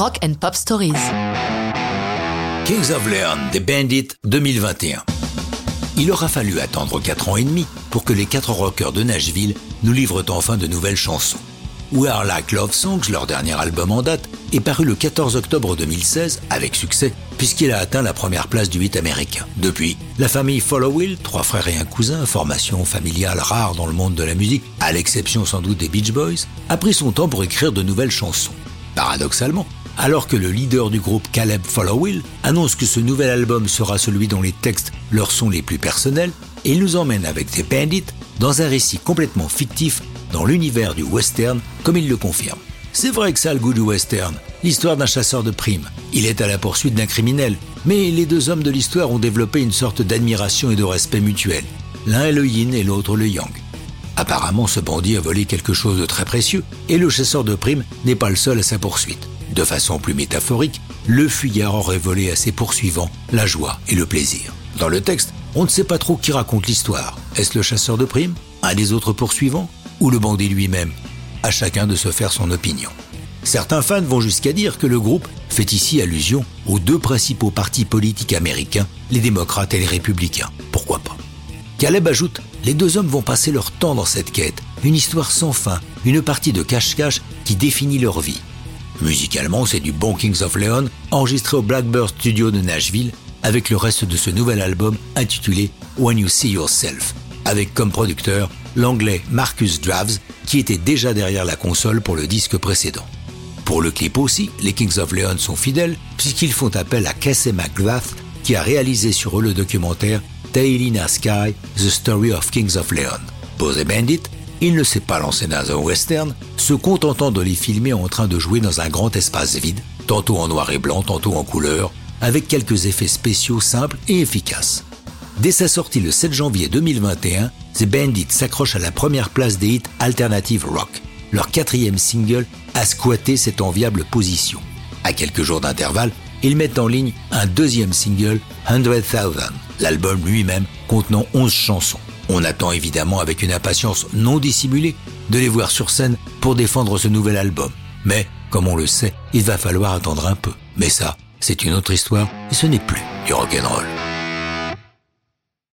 Rock and Pop Stories. Kings of Leon des Bandits 2021. Il aura fallu attendre 4 ans et demi pour que les quatre rockers de Nashville nous livrent enfin de nouvelles chansons. We Are Like Love Songs, leur dernier album en date, est paru le 14 octobre 2016 avec succès puisqu'il a atteint la première place du hit américain. Depuis, la famille Followill, trois frères et un cousin, formation familiale rare dans le monde de la musique, à l'exception sans doute des Beach Boys, a pris son temps pour écrire de nouvelles chansons. Paradoxalement, alors que le leader du groupe Caleb Followill annonce que ce nouvel album sera celui dont les textes leur sont les plus personnels, il nous emmène avec The Bandits dans un récit complètement fictif dans l'univers du western, comme il le confirme. C'est vrai que ça a le goût du western, l'histoire d'un chasseur de primes. Il est à la poursuite d'un criminel, mais les deux hommes de l'histoire ont développé une sorte d'admiration et de respect mutuel. L'un est le yin et l'autre le yang. Apparemment, ce bandit a volé quelque chose de très précieux, et le chasseur de primes n'est pas le seul à sa poursuite. De façon plus métaphorique, le fuyard aurait volé à ses poursuivants la joie et le plaisir. Dans le texte, on ne sait pas trop qui raconte l'histoire. Est-ce le chasseur de primes Un des autres poursuivants ou le bandit lui-même, à chacun de se faire son opinion. Certains fans vont jusqu'à dire que le groupe fait ici allusion aux deux principaux partis politiques américains, les démocrates et les républicains. Pourquoi pas? Caleb ajoute Les deux hommes vont passer leur temps dans cette quête, une histoire sans fin, une partie de cache-cache qui définit leur vie. Musicalement, c'est du bon Kings of Leon, enregistré au Blackbird Studio de Nashville, avec le reste de ce nouvel album intitulé When You See Yourself, avec comme producteur l'anglais Marcus Draves, qui était déjà derrière la console pour le disque précédent. Pour le clip aussi, les Kings of Leon sont fidèles, puisqu'ils font appel à Casey McGrath, qui a réalisé sur eux le documentaire Tailina Sky, The Story of Kings of Leon. The Bandit, il ne s'est pas lancé dans un western, se contentant de les filmer en train de jouer dans un grand espace vide, tantôt en noir et blanc, tantôt en couleur, avec quelques effets spéciaux simples et efficaces. Dès sa sortie le 7 janvier 2021, The Bandits s'accrochent à la première place des hits Alternative Rock. Leur quatrième single a squatté cette enviable position. À quelques jours d'intervalle, ils mettent en ligne un deuxième single, 100,000, l'album lui-même contenant 11 chansons. On attend évidemment avec une impatience non dissimulée de les voir sur scène pour défendre ce nouvel album. Mais, comme on le sait, il va falloir attendre un peu. Mais ça, c'est une autre histoire et ce n'est plus du rock'n'roll.